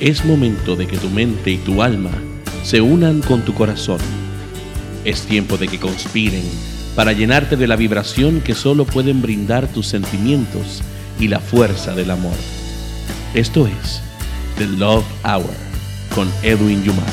Es momento de que tu mente y tu alma se unan con tu corazón. Es tiempo de que conspiren para llenarte de la vibración que solo pueden brindar tus sentimientos y la fuerza del amor. Esto es The Love Hour con Edwin Yumar.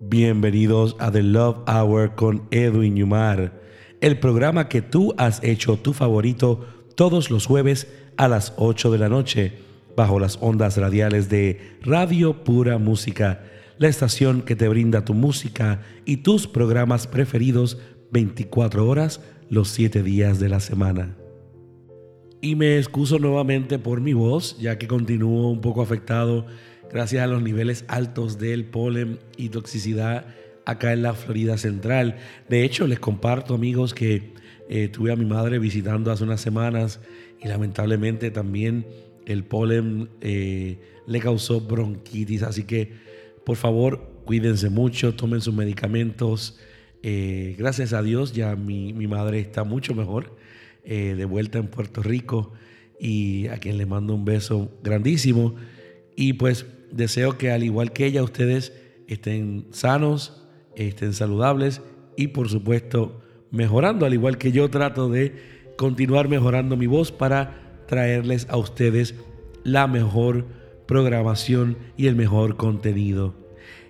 Bienvenidos a The Love Hour con Edwin Yumar el programa que tú has hecho tu favorito todos los jueves a las 8 de la noche, bajo las ondas radiales de Radio Pura Música, la estación que te brinda tu música y tus programas preferidos 24 horas los 7 días de la semana. Y me excuso nuevamente por mi voz, ya que continúo un poco afectado gracias a los niveles altos del polen y toxicidad acá en la Florida Central. De hecho, les comparto, amigos, que eh, tuve a mi madre visitando hace unas semanas y lamentablemente también el polen eh, le causó bronquitis. Así que, por favor, cuídense mucho, tomen sus medicamentos. Eh, gracias a Dios, ya mi, mi madre está mucho mejor, de vuelta en Puerto Rico y a quien le mando un beso grandísimo. Y pues deseo que al igual que ella, ustedes estén sanos, estén saludables y por supuesto mejorando, al igual que yo trato de continuar mejorando mi voz para traerles a ustedes la mejor programación y el mejor contenido.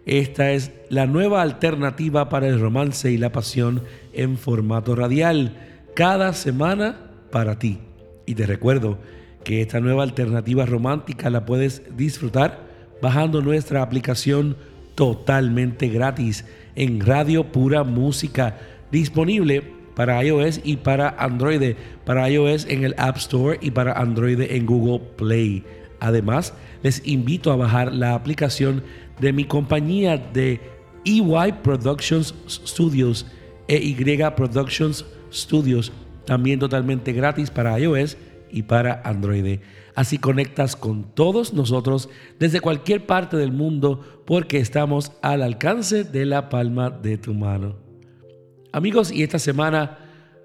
Esta es la nueva alternativa para el romance y la pasión en formato radial, cada semana para ti. Y te recuerdo que esta nueva alternativa romántica la puedes disfrutar bajando nuestra aplicación totalmente gratis en Radio Pura Música, disponible para iOS y para Android. Para iOS en el App Store y para Android en Google Play. Además, les invito a bajar la aplicación de mi compañía de EY Productions Studios, EY Productions Studios, también totalmente gratis para iOS y para Android. Así conectas con todos nosotros desde cualquier parte del mundo porque estamos al alcance de la palma de tu mano. Amigos, y esta semana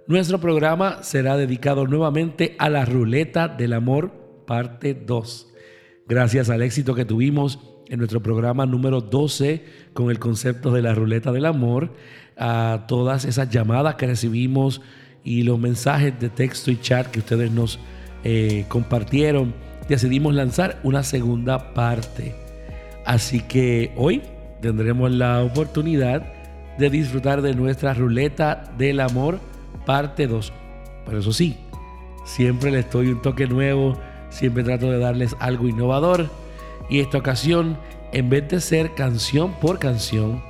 nuestro programa será dedicado nuevamente a la ruleta del amor, parte 2. Gracias al éxito que tuvimos en nuestro programa número 12 con el concepto de la ruleta del amor, a todas esas llamadas que recibimos y los mensajes de texto y chat que ustedes nos eh, compartieron, decidimos lanzar una segunda parte. Así que hoy tendremos la oportunidad de disfrutar de nuestra ruleta del amor parte 2. Pero eso sí, siempre les doy un toque nuevo, siempre trato de darles algo innovador. Y esta ocasión, en vez de ser canción por canción,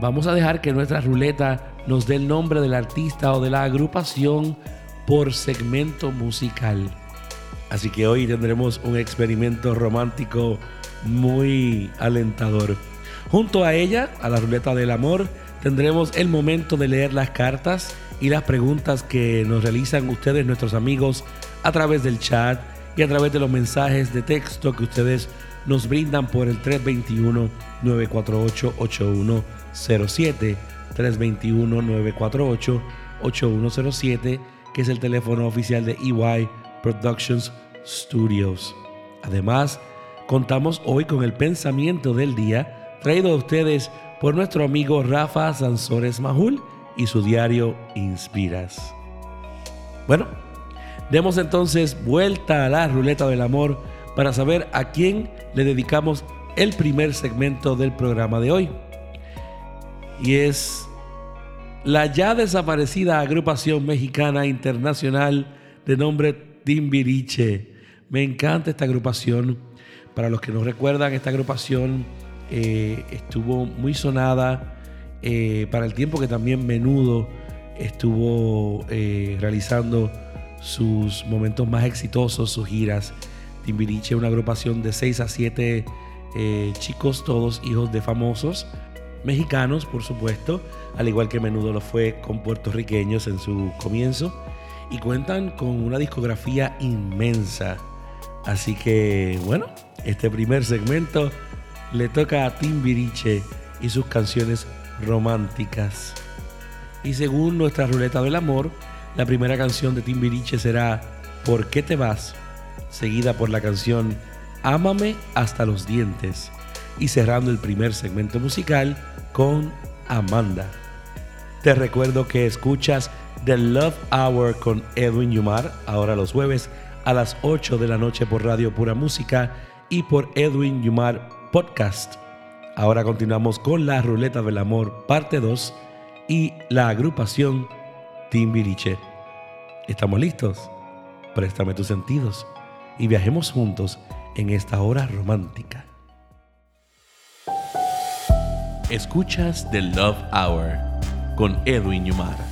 vamos a dejar que nuestra ruleta nos dé el nombre del artista o de la agrupación por segmento musical. Así que hoy tendremos un experimento romántico muy alentador. Junto a ella, a la ruleta del amor, tendremos el momento de leer las cartas y las preguntas que nos realizan ustedes, nuestros amigos, a través del chat y a través de los mensajes de texto que ustedes nos brindan por el 321-948-8107. 321-948-8107, que es el teléfono oficial de EY Productions Studios. Además, contamos hoy con el pensamiento del día traído a ustedes por nuestro amigo Rafa Sansores Majul y su diario Inspiras. Bueno, demos entonces vuelta a la ruleta del amor para saber a quién le dedicamos el primer segmento del programa de hoy. Y es la ya desaparecida agrupación mexicana internacional de nombre Timbiriche. Me encanta esta agrupación. Para los que no recuerdan, esta agrupación eh, estuvo muy sonada eh, para el tiempo que también Menudo estuvo eh, realizando sus momentos más exitosos, sus giras. Timbiriche, una agrupación de 6 a 7 chicos, todos hijos de famosos, mexicanos, por supuesto, al igual que Menudo lo fue con puertorriqueños en su comienzo, y cuentan con una discografía inmensa. Así que, bueno, este primer segmento le toca a Timbiriche y sus canciones románticas. Y según nuestra ruleta del amor, La primera canción de Timbiriche será ¿Por qué te vas? seguida por la canción Ámame hasta los dientes y cerrando el primer segmento musical con Amanda. Te recuerdo que escuchas The Love Hour con Edwin Yumar ahora los jueves a las 8 de la noche por Radio Pura Música y por Edwin Yumar Podcast. Ahora continuamos con la Ruleta del Amor parte 2 y la agrupación Timbiriche. ¿Estamos listos? Préstame tus sentidos y viajemos juntos en esta hora romántica. Escuchas The Love Hour con Edwin Yumar.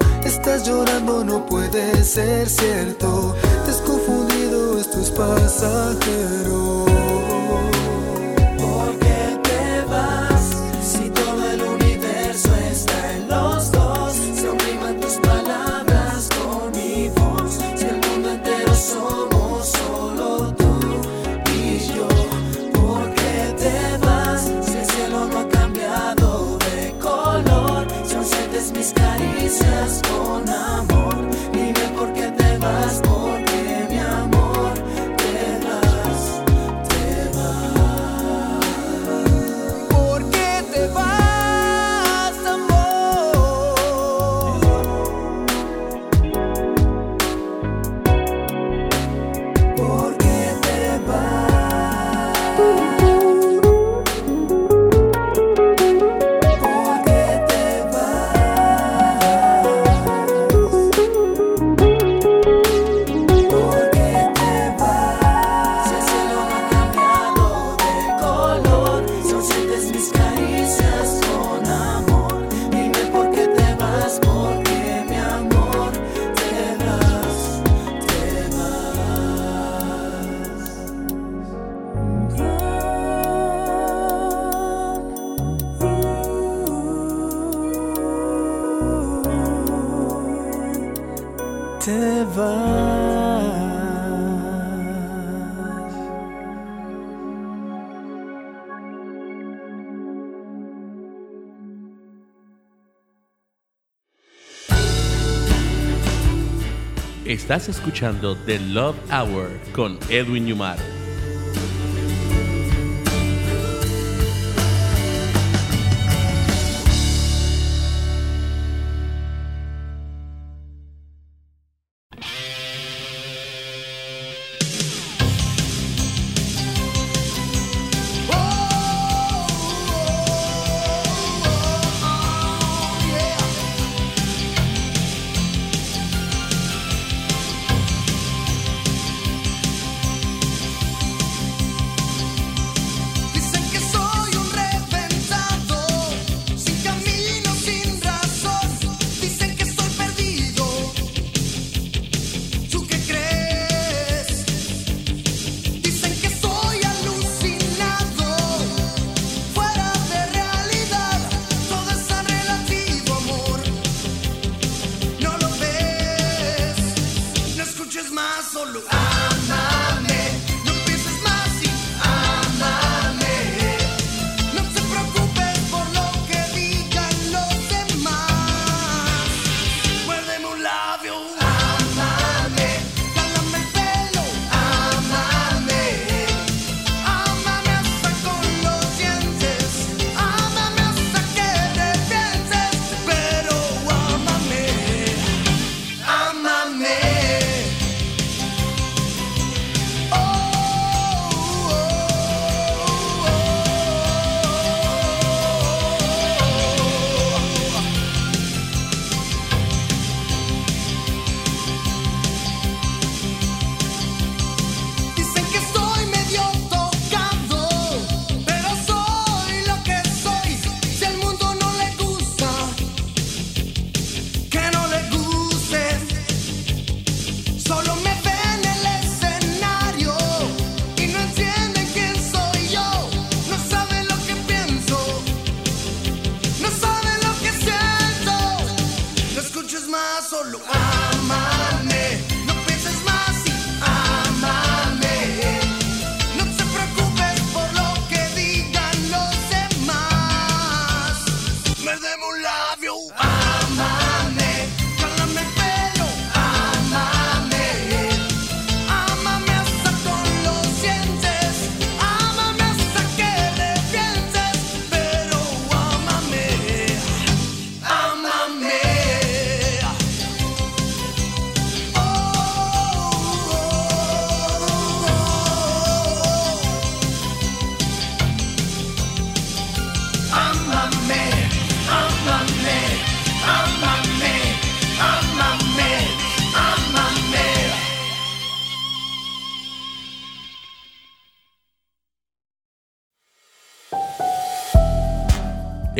Estás llorando, no puede ser cierto. Te has confundido, esto es pasajero. Escuchando The Love Hour con Edwin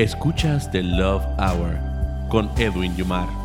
Escuchas The Love Hour con Edwin Yumar.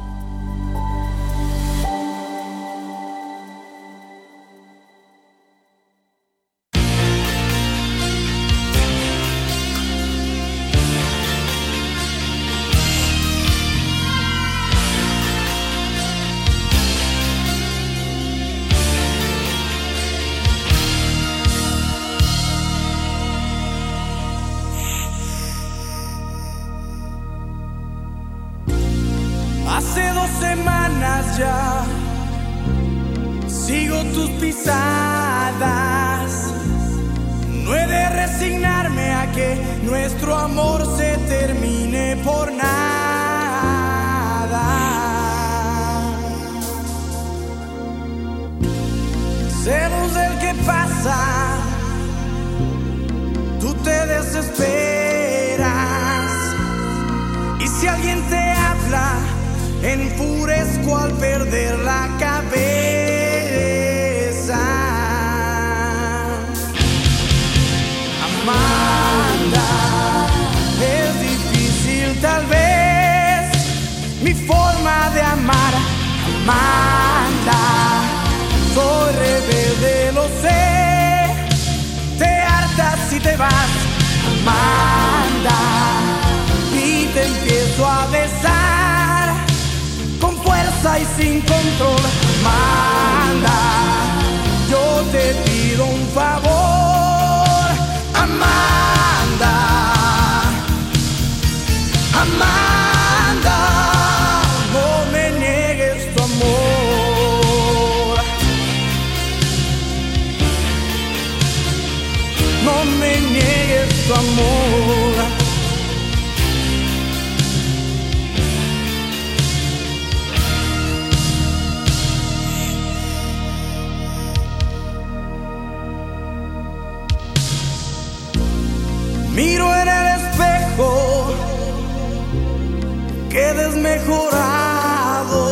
quedes mejorado.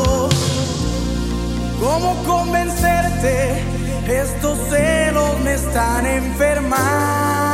¿Cómo convencerte? Estos celos me están enfermando.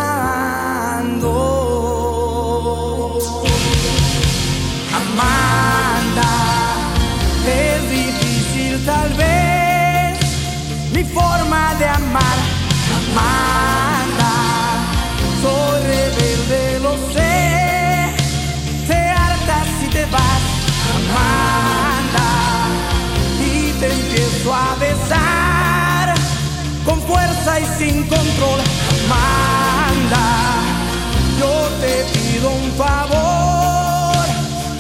y sin control. Amanda, yo te pido un favor.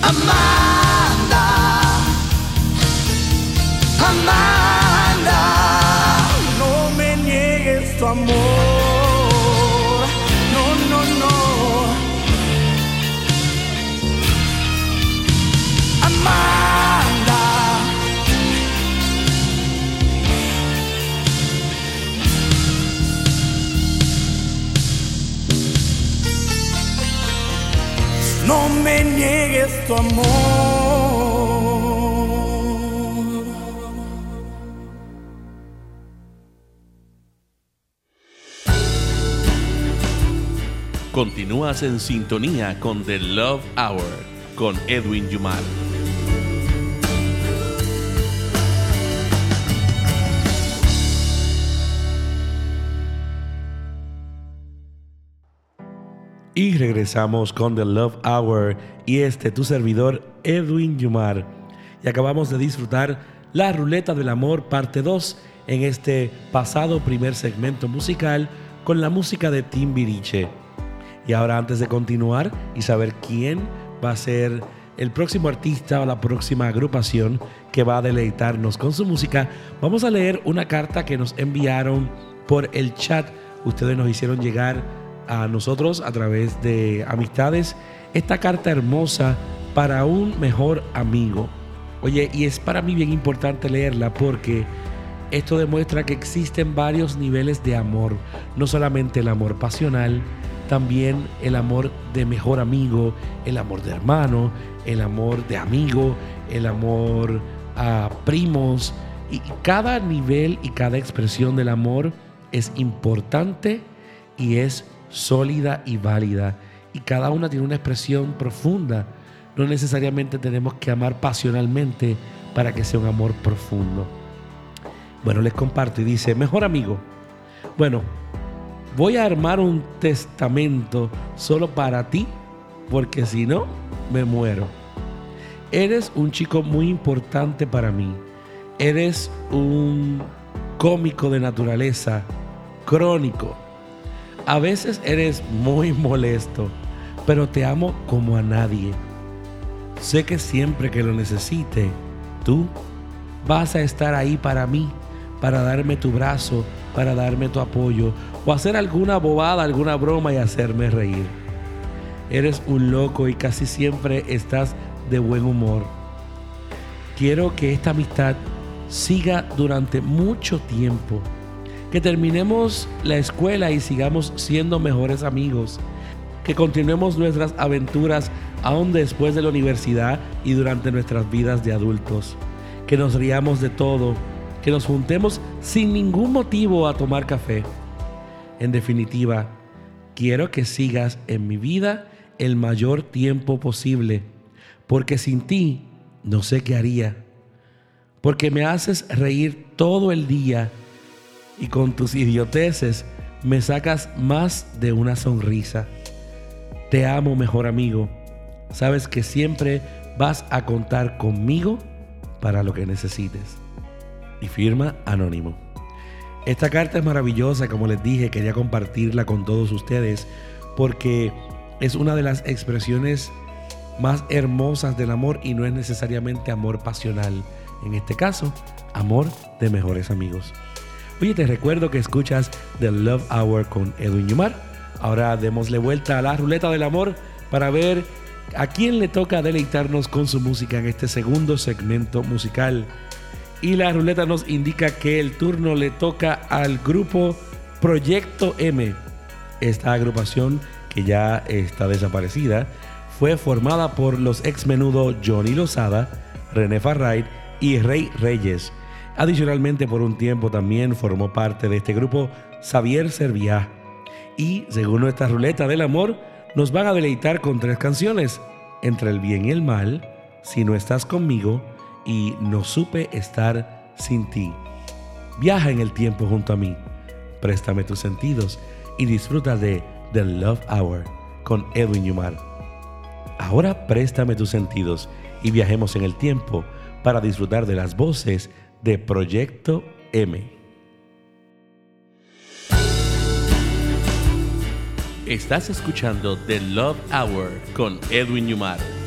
Amanda, Amanda, no me niegues tu amor. no me niegues tu amor. Continúas en sintonía con The Love Hour con Edwin Yumal. Y regresamos con The Love Hour y este tu servidor Edwin Yumar. Y acabamos de disfrutar La Ruleta del Amor parte 2 en este pasado primer segmento musical con la música de Timbiriche. Y ahora antes de continuar y saber quién va a ser el próximo artista o la próxima agrupación que va a deleitarnos con su música, vamos a leer una carta que nos enviaron por el chat. Ustedes nos hicieron llegar a nosotros a través de amistades esta carta hermosa para un mejor amigo. Oye, y es para mí bien importante leerla porque esto demuestra que existen varios niveles de amor, no solamente el amor pasional, también el amor de mejor amigo, el amor de hermano, el amor de amigo, el amor a primos. Y cada nivel y cada expresión del amor es importante y es sólida y válida. Y cada una tiene una expresión profunda. No necesariamente tenemos que amar pasionalmente para que sea un amor profundo. Bueno, les comparto y dice, mejor amigo. Bueno, voy a armar un testamento solo para ti, porque si no, me muero. Eres un chico muy importante para mí. Eres un cómico de naturaleza, crónico. A veces eres muy molesto, pero te amo como a nadie. Sé que siempre que lo necesite, tú vas a estar ahí para mí para darme tu brazo, para darme tu apoyo o hacer alguna bobada, alguna broma y hacerme reír. Eres un loco y casi siempre estás de buen humor. Quiero que esta amistad siga durante mucho tiempo. Que terminemos la escuela y sigamos siendo mejores amigos. Que continuemos nuestras aventuras aún después de la universidad y durante nuestras vidas de adultos. Que nos riamos de todo que nos juntemos sin ningún motivo a tomar café. En definitiva, quiero que sigas en mi vida el mayor tiempo posible, porque sin ti no sé qué haría, porque me haces reír todo el día y con tus idioteces me sacas más de una sonrisa. Te amo, mejor amigo. Sabes que siempre vas a contar conmigo para lo que necesites y firma anónimo. Esta carta es maravillosa, como les dije, quería compartirla con todos ustedes porque es una de las expresiones más hermosas del amor y no es necesariamente amor pasional. En este caso, amor de mejores amigos. Oye, te recuerdo que escuchas The Love Hour con Edwin Yumar. Ahora démosle vuelta a la ruleta del amor para ver a quién le toca deleitarnos con su música en este segundo segmento musical y la ruleta nos indica que el turno le toca al grupo Proyecto M. Esta agrupación, que ya está desaparecida, fue formada por los ex menudo Johnny Lozada, René Farray y Rey Reyes. Adicionalmente, por un tiempo también formó parte de este grupo Xavier Serviá. Y según nuestra ruleta del amor, nos van a deleitar con tres canciones: Entre el bien y el mal, Si no estás conmigo y no supe estar sin ti. Viaja en el tiempo junto a mí, préstame tus sentidos y disfruta de The Love Hour con Edwin Yumar. Ahora préstame tus sentidos y viajemos en el tiempo para disfrutar de las voces de Proyecto M. Estás escuchando The Love Hour con Edwin Yumar.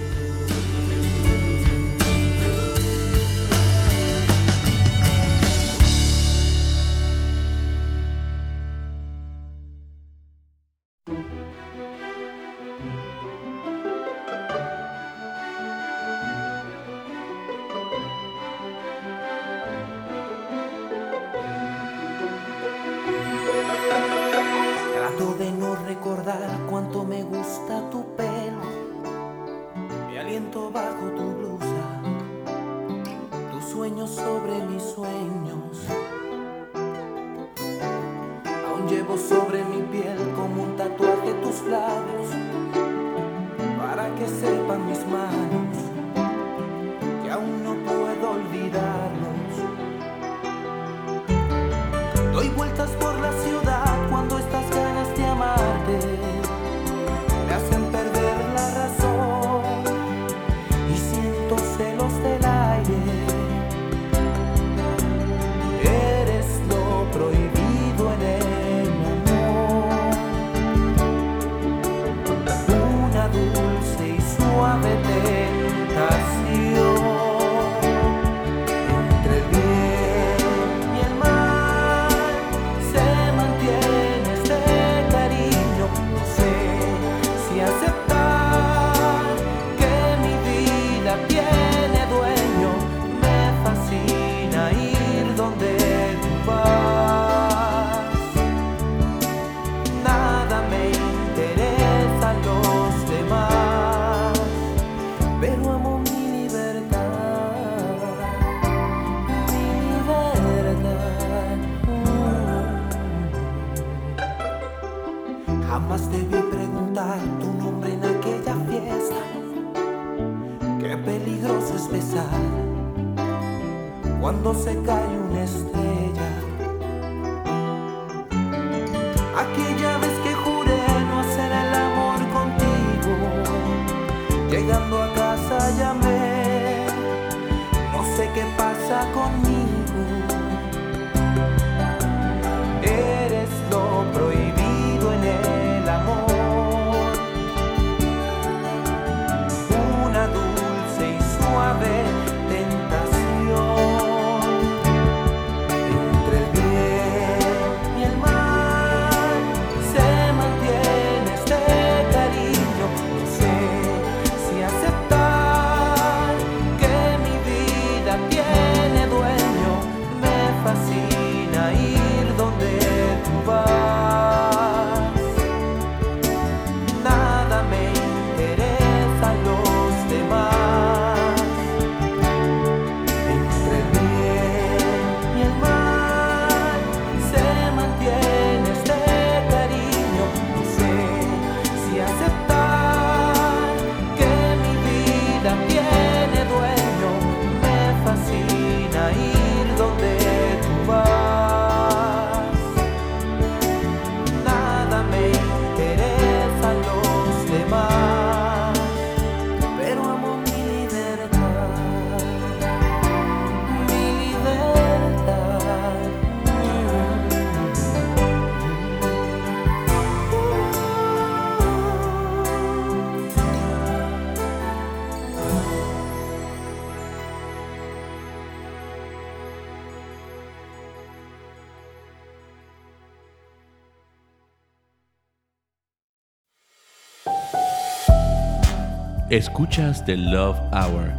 Escuchas The Love Hour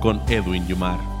con Edwin Yumar.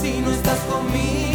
Si no estás conmigo.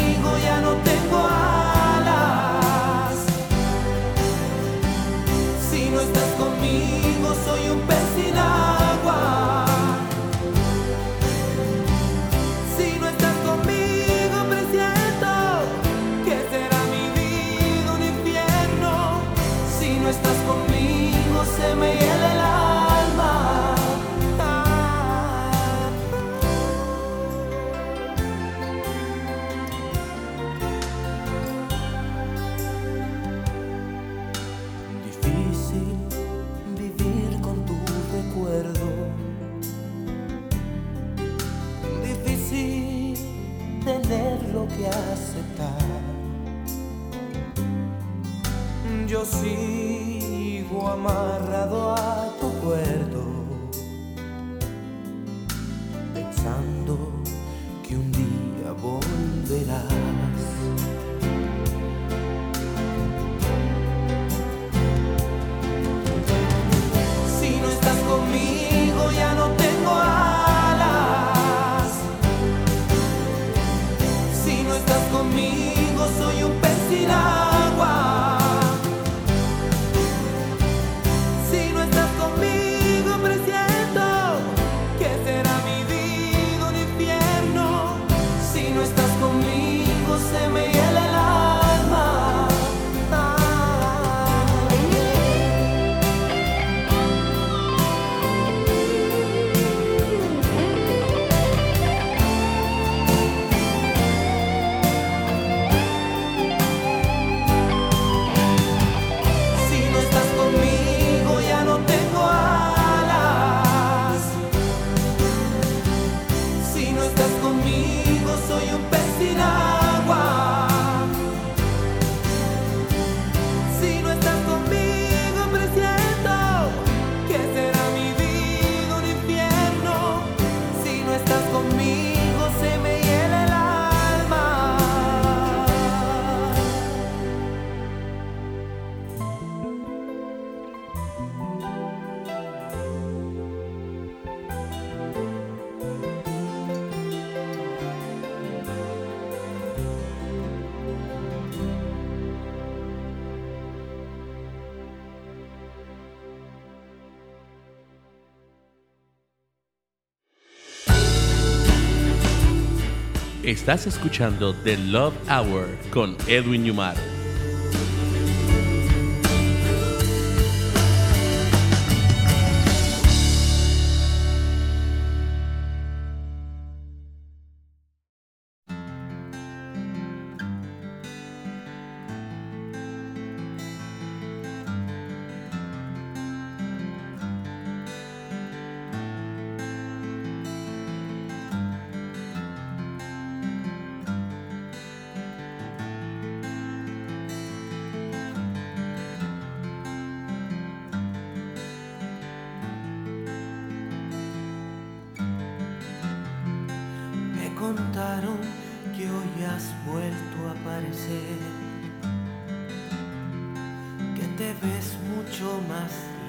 Estás escuchando The Love Hour con Edwin Yumar.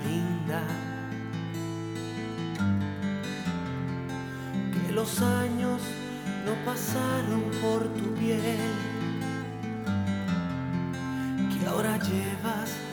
Linda, que los años no pasaron por tu piel, que ahora llevas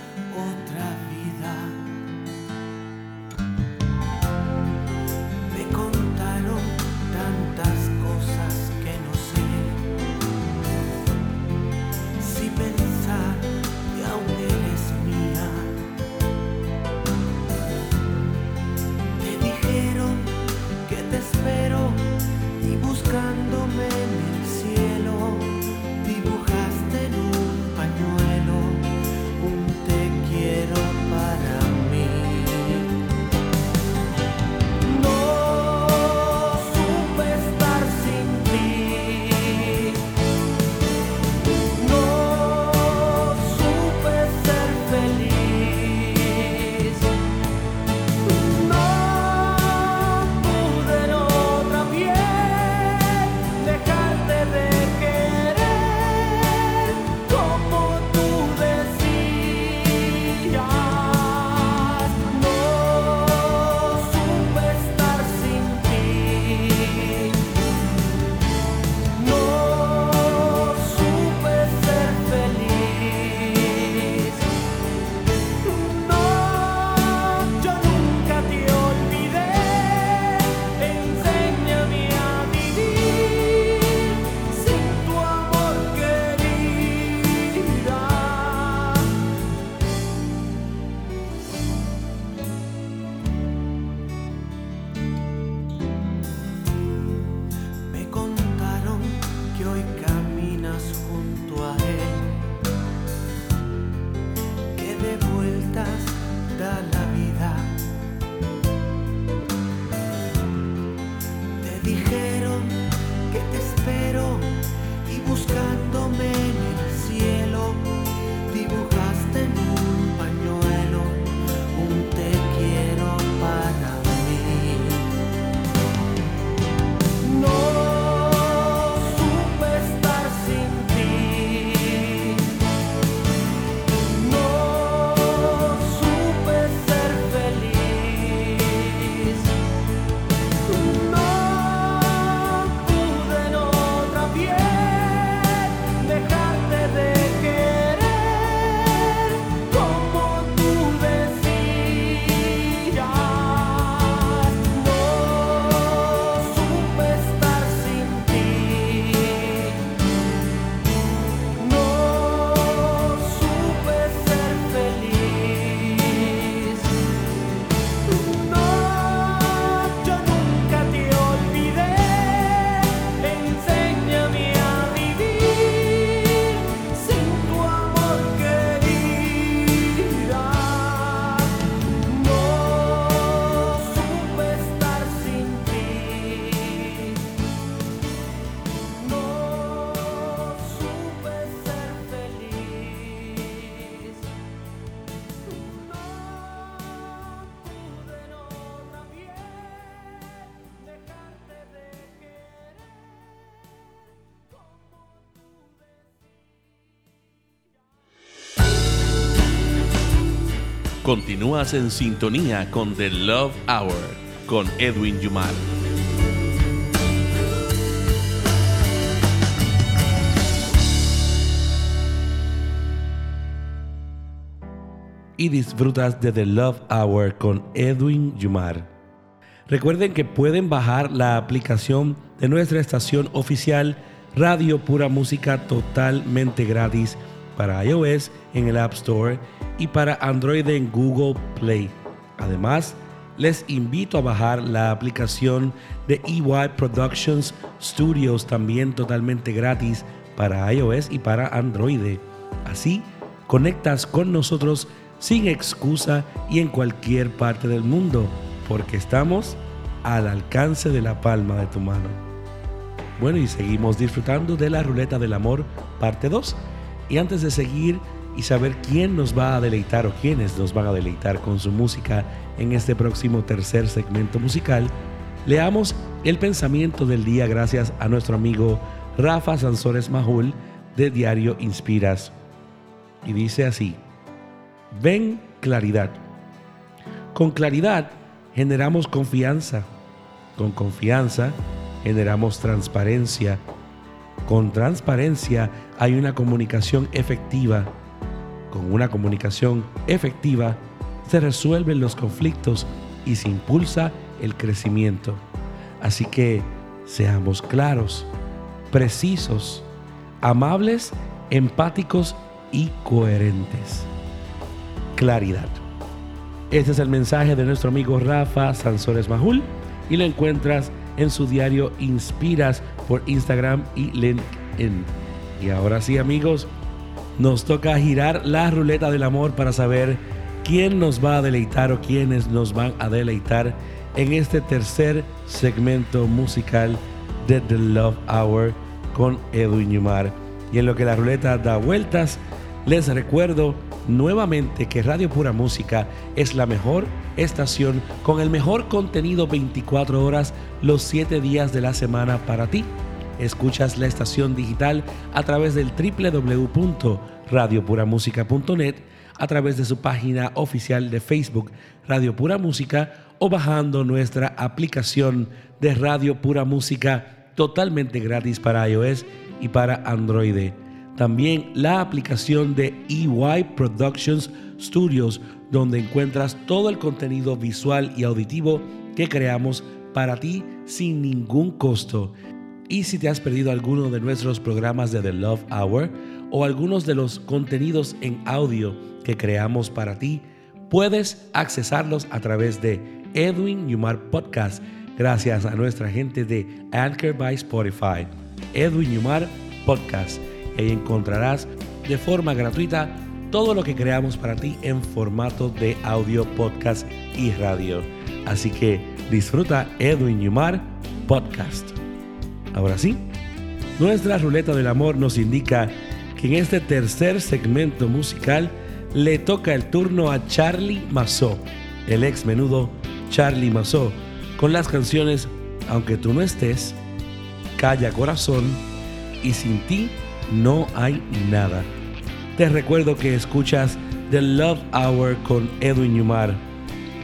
Continúas en sintonía con The Love Hour con Edwin Yumar. Y disfrutas de The Love Hour con Edwin Yumar. Recuerden que pueden bajar la aplicación de nuestra estación oficial Radio Pura Música totalmente gratis para iOS en el App Store y para Android en Google Play. Además, les invito a bajar la aplicación de EY Productions Studios también totalmente gratis para iOS y para Android. Así, conectas con nosotros sin excusa y en cualquier parte del mundo, porque estamos al alcance de la palma de tu mano. Bueno, y seguimos disfrutando de la ruleta del amor, parte 2. Y antes de seguir y saber quién nos va a deleitar o quiénes nos van a deleitar con su música en este próximo tercer segmento musical, leamos el pensamiento del día gracias a nuestro amigo Rafa Sansores Majul de Diario Inspiras. Y dice así, ven claridad. Con claridad generamos confianza. Con confianza generamos transparencia. Con transparencia hay una comunicación efectiva. Con una comunicación efectiva se resuelven los conflictos y se impulsa el crecimiento. Así que seamos claros, precisos, amables, empáticos y coherentes. Claridad. Este es el mensaje de nuestro amigo Rafa Sansores Majul y lo encuentras en su diario Inspiras por Instagram y LinkedIn. Y ahora sí amigos, nos toca girar la ruleta del amor para saber quién nos va a deleitar o quiénes nos van a deleitar en este tercer segmento musical de The Love Hour con Edwin Yumar. Y en lo que la ruleta da vueltas, les recuerdo nuevamente que Radio Pura Música es la mejor estación con el mejor contenido 24 horas los 7 días de la semana para ti. Escuchas la estación digital a través del www.radiopuramusica.net, a través de su página oficial de Facebook Radio Pura Música o bajando nuestra aplicación de Radio Pura Música totalmente gratis para iOS y para Android. También la aplicación de EY Productions Studios, donde encuentras todo el contenido visual y auditivo que creamos para ti sin ningún costo. Y si te has perdido alguno de nuestros programas de The Love Hour o algunos de los contenidos en audio que creamos para ti, puedes accesarlos a través de Edwin Yumar Podcast gracias a nuestra gente de Anchor by Spotify. Edwin Yumar Podcast ahí encontrarás de forma gratuita todo lo que creamos para ti en formato de audio, podcast y radio. Así que disfruta Edwin Yumar Podcast. Ahora sí, nuestra ruleta del amor nos indica que en este tercer segmento musical le toca el turno a Charlie Mazó, el ex menudo Charlie Mazó, con las canciones Aunque tú no estés, Calla Corazón y Sin ti no hay nada. Te recuerdo que escuchas The Love Hour con Edwin Yumar,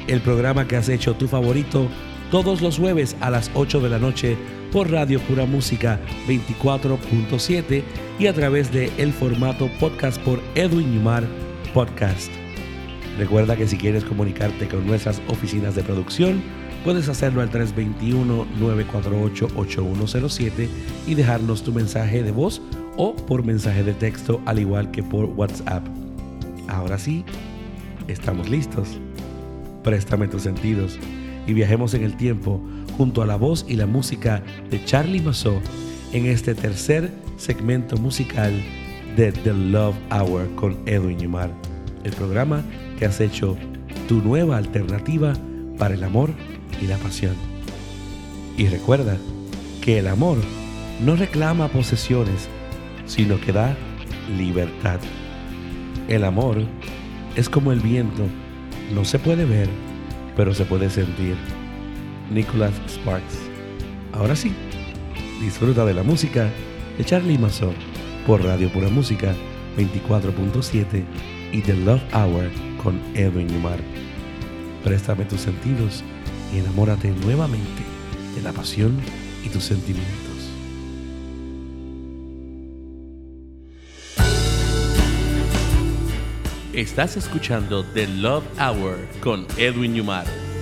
el programa que has hecho tu favorito todos los jueves a las 8 de la noche por Radio Pura Música 24.7 y a través de el formato podcast por Edwin Yumar Podcast. Recuerda que si quieres comunicarte con nuestras oficinas de producción, puedes hacerlo al 321-948-8107 y dejarnos tu mensaje de voz o por mensaje de texto al igual que por WhatsApp. Ahora sí, estamos listos. Préstame tus sentidos y viajemos en el tiempo junto a la voz y la música de Charlie Massot en este tercer segmento musical de The Love Hour con Edwin Yumar, el programa que has hecho tu nueva alternativa para el amor y la pasión. Y recuerda que el amor no reclama posesiones, sino que da libertad. El amor es como el viento, no se puede ver, pero se puede sentir. Nicholas Sparks. Ahora sí, disfruta de la música de Charlie Mason por Radio Pura Música 24.7 y The Love Hour con Edwin Yumar. Préstame tus sentidos y enamórate nuevamente de la pasión y tus sentimientos. Estás escuchando The Love Hour con Edwin Yumar.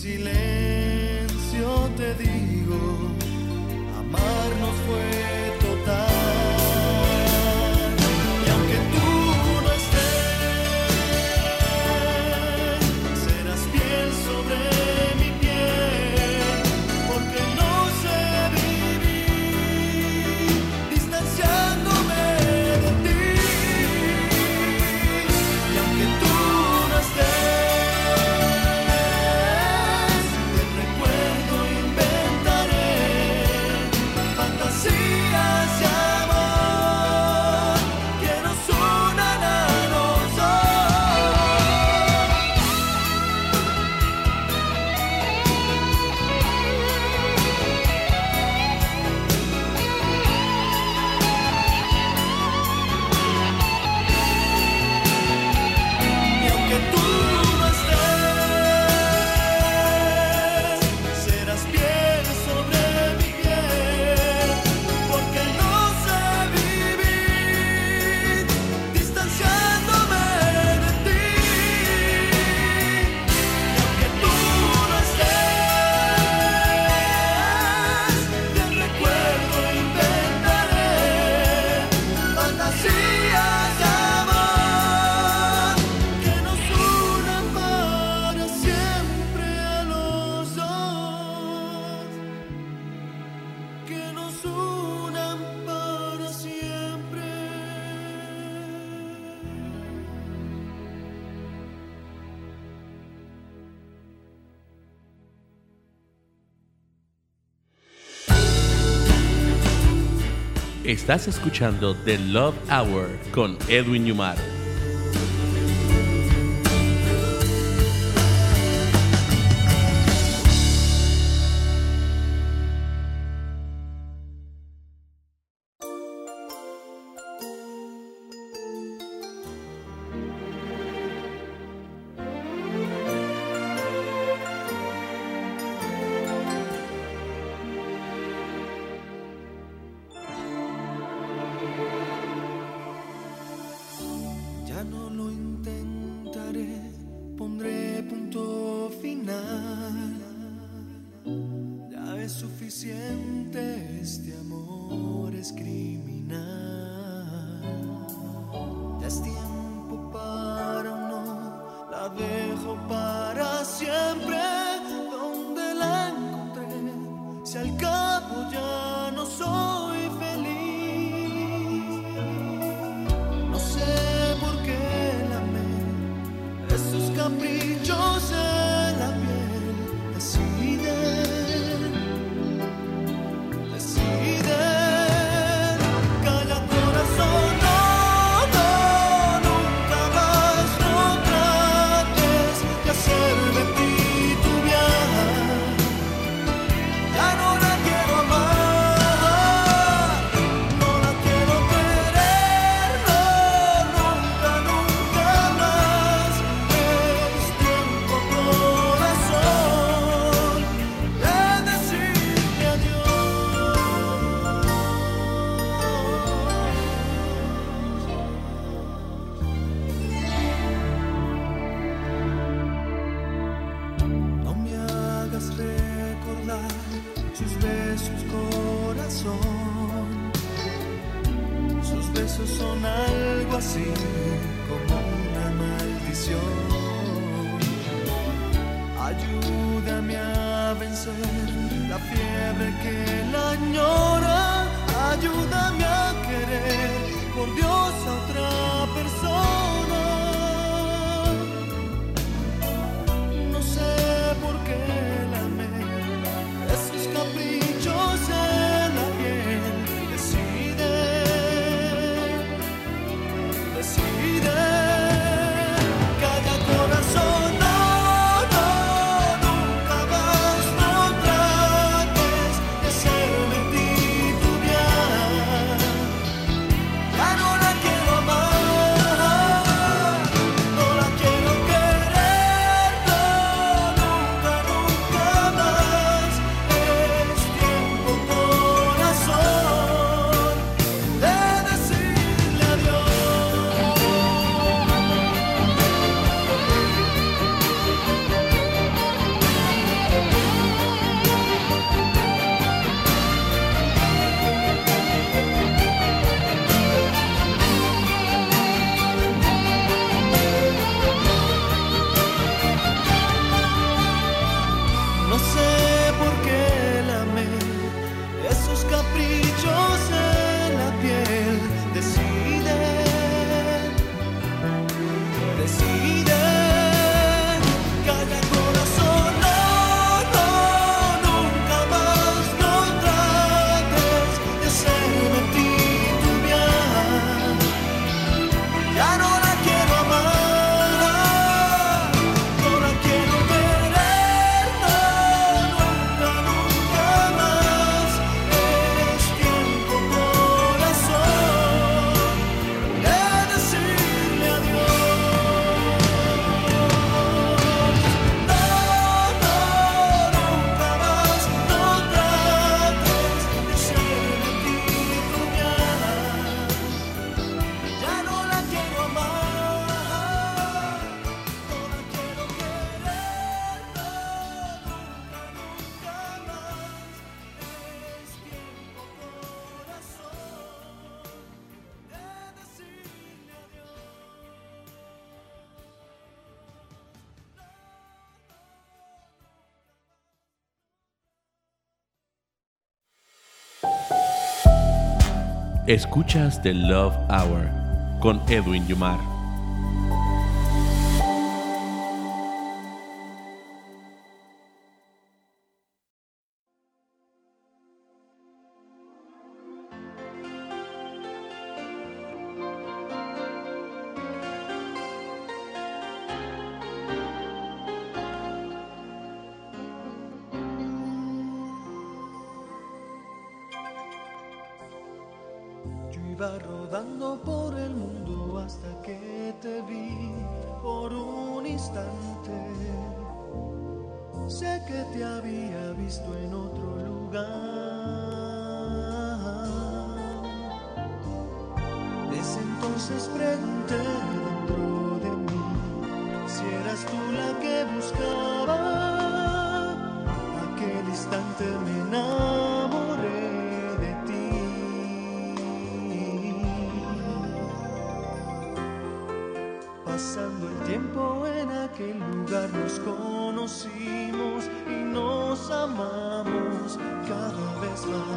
Y Estás escuchando The Love Hour con Edwin Yumar. son algo así. Escuchas The Love Hour con Edwin Yumar. eras tú la que buscaba, aquel instante me enamoré de ti. Pasando el tiempo en aquel lugar nos conocimos y nos amamos cada vez más.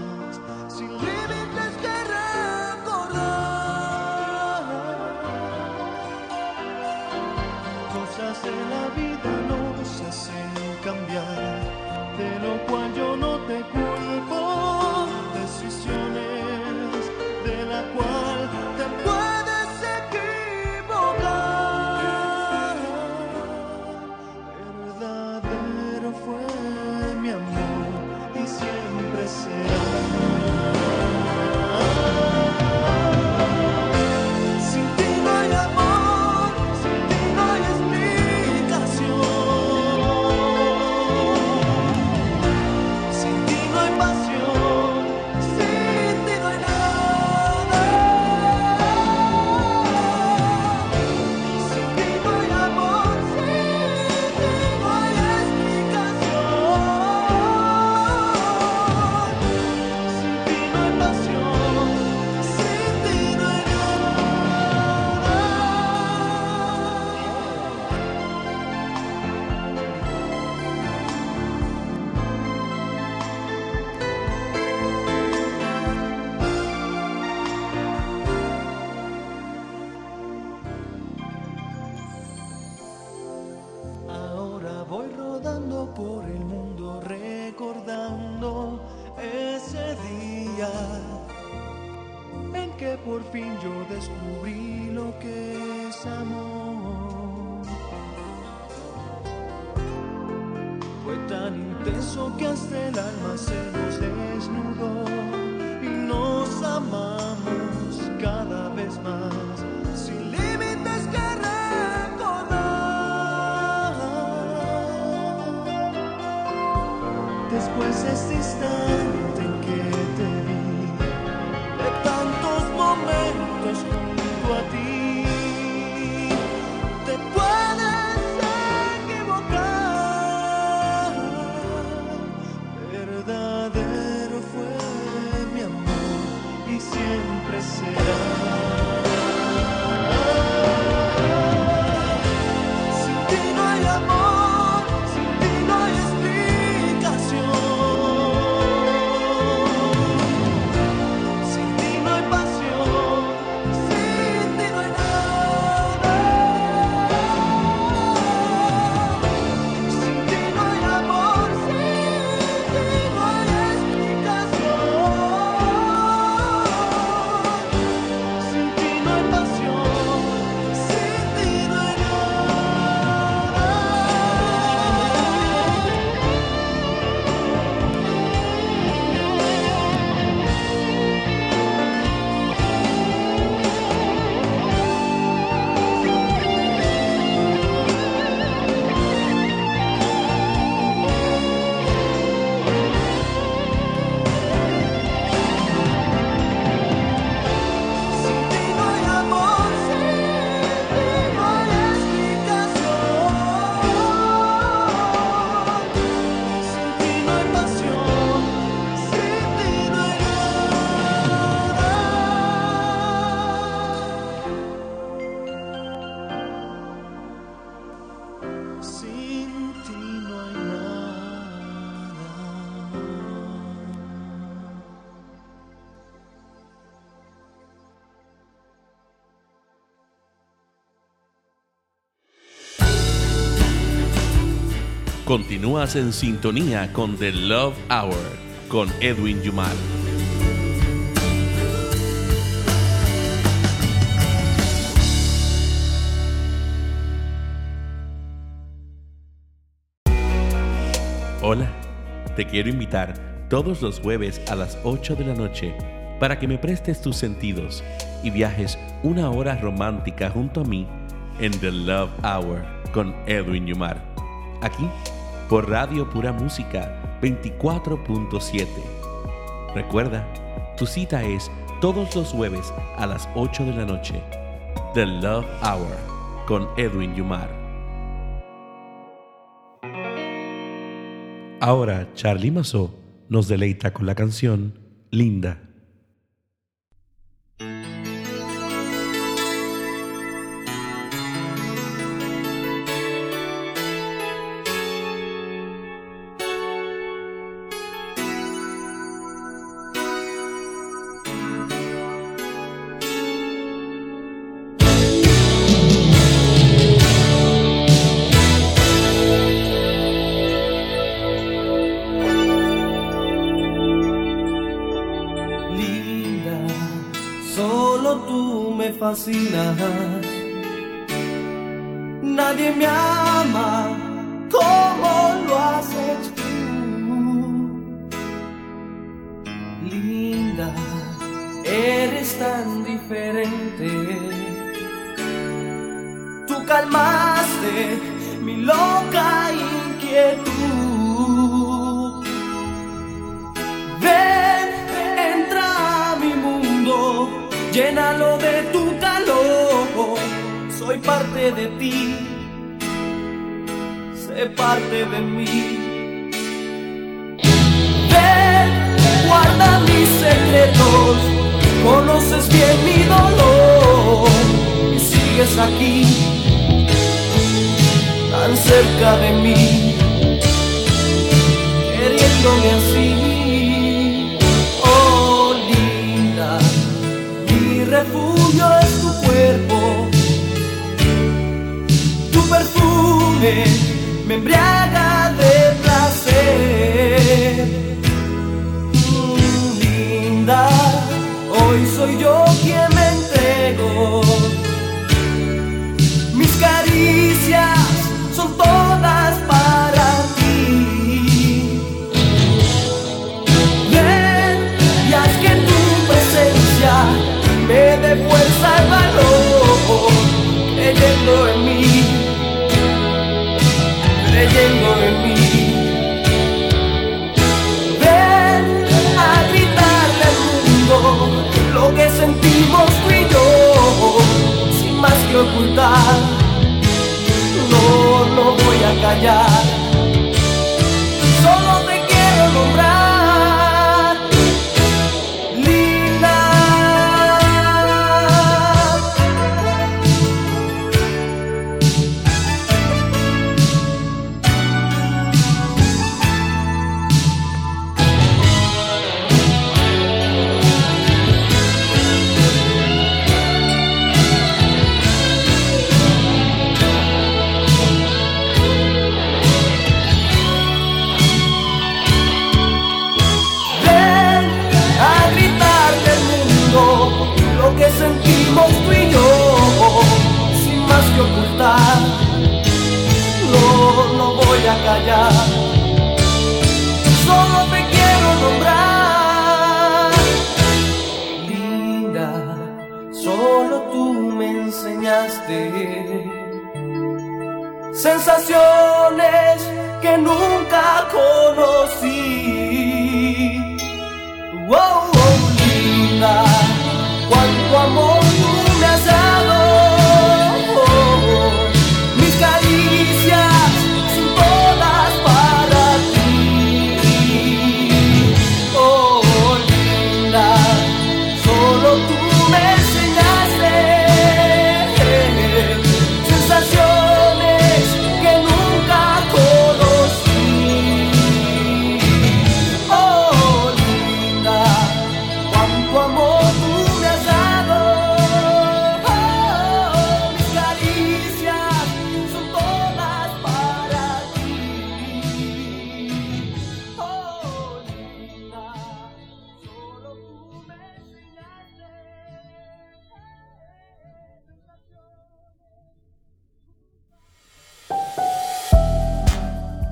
que por fin yo descubrí lo que es amor. Fue tan intenso que hasta el alma se nos desnudó y nos amamos cada vez más. Sin límites que recordar. Después de esta love. Continúas en sintonía con The Love Hour con Edwin Yumar. Hola, te quiero invitar todos los jueves a las 8 de la noche para que me prestes tus sentidos y viajes una hora romántica junto a mí en The Love Hour con Edwin Yumar. Aquí por Radio Pura Música 24.7. Recuerda, tu cita es todos los jueves a las 8 de la noche. The Love Hour con Edwin Yumar. Ahora Charlie Mazó nos deleita con la canción Linda. Solo tú me fascinas. Nadie me ama como lo haces tú. Linda, eres tan diferente. Tú calmaste mi loca inquietud. De ti, sé parte de mí. Ven, guarda mis secretos, conoces bien mi dolor y sigues aquí, tan cerca de mí queriéndome así. Oh, linda, mi refugio perfume me embriaga de placer. Linda, hoy soy yo quien me entrego. Mis caricias son todas para ti. Ven y haz que tu presencia me dé fuerza y valor, creyendo en mí, creyendo en mí. Ven a gritarle al mundo lo que sentimos tú y yo, sin más que ocultar. No, no voy a callar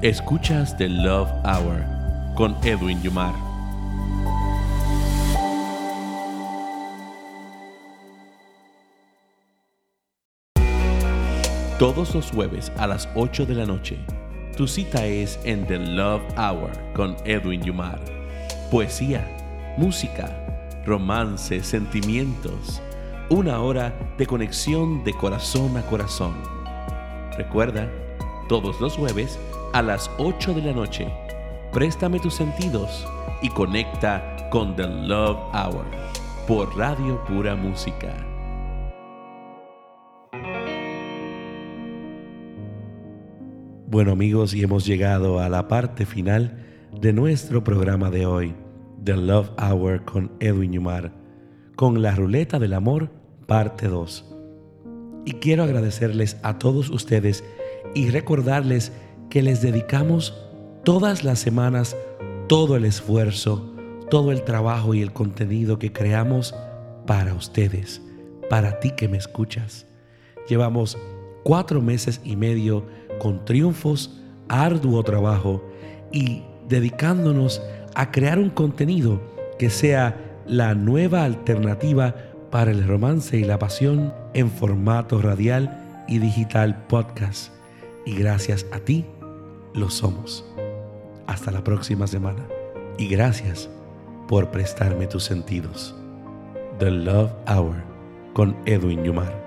Escuchas The Love Hour con Edwin Yumar. Todos los jueves a las 8 de la noche, tu cita es en The Love Hour con Edwin Yumar. Poesía, música, romance, sentimientos. Una hora de conexión de corazón a corazón. Recuerda, todos los jueves a las 8 de la noche, préstame tus sentidos y conecta con The Love Hour por Radio Pura Música. Bueno amigos, y hemos llegado a la parte final de nuestro programa de hoy, The Love Hour con Edwin Yumar, con la ruleta del amor, parte 2. Y quiero agradecerles a todos ustedes y recordarles que les dedicamos todas las semanas todo el esfuerzo, todo el trabajo y el contenido que creamos para ustedes, para ti que me escuchas. Llevamos cuatro meses y medio con triunfos, arduo trabajo y dedicándonos a crear un contenido que sea la nueva alternativa para el romance y la pasión en formato radial y digital podcast. Y gracias a ti lo somos. Hasta la próxima semana. Y gracias por prestarme tus sentidos. The Love Hour con Edwin Yumar.